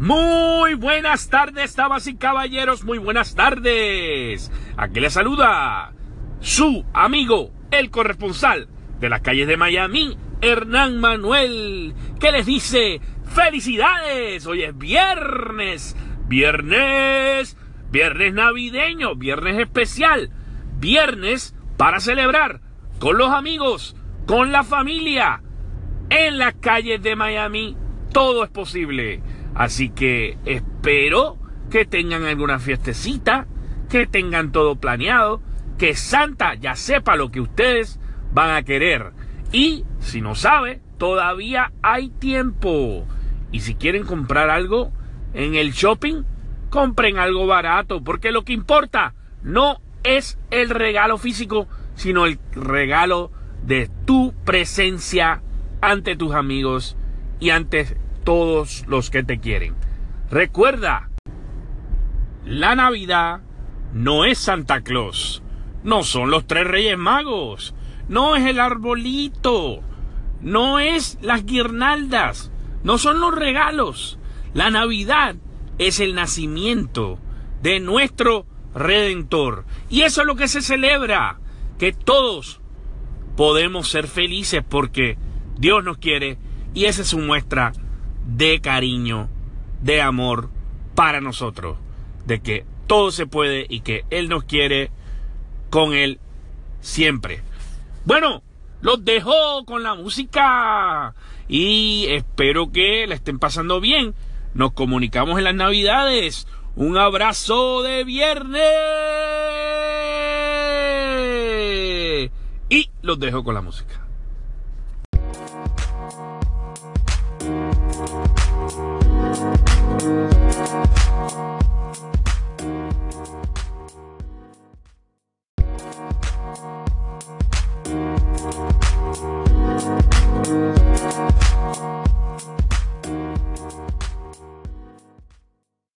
Muy buenas tardes, damas y caballeros, muy buenas tardes. Aquí le saluda su amigo, el corresponsal de las calles de Miami, Hernán Manuel, que les dice felicidades. Hoy es viernes, viernes, viernes navideño, viernes especial, viernes para celebrar con los amigos, con la familia, en las calles de Miami. Todo es posible. Así que espero que tengan alguna fiestecita, que tengan todo planeado, que Santa ya sepa lo que ustedes van a querer. Y si no sabe, todavía hay tiempo. Y si quieren comprar algo en el shopping, compren algo barato, porque lo que importa no es el regalo físico, sino el regalo de tu presencia ante tus amigos y ante todos los que te quieren. Recuerda, la Navidad no es Santa Claus, no son los tres reyes magos, no es el arbolito, no es las guirnaldas, no son los regalos. La Navidad es el nacimiento de nuestro Redentor. Y eso es lo que se celebra, que todos podemos ser felices porque Dios nos quiere y esa es su muestra de cariño, de amor para nosotros, de que todo se puede y que Él nos quiere con Él siempre. Bueno, los dejo con la música y espero que la estén pasando bien. Nos comunicamos en las navidades. Un abrazo de viernes. Y los dejo con la música.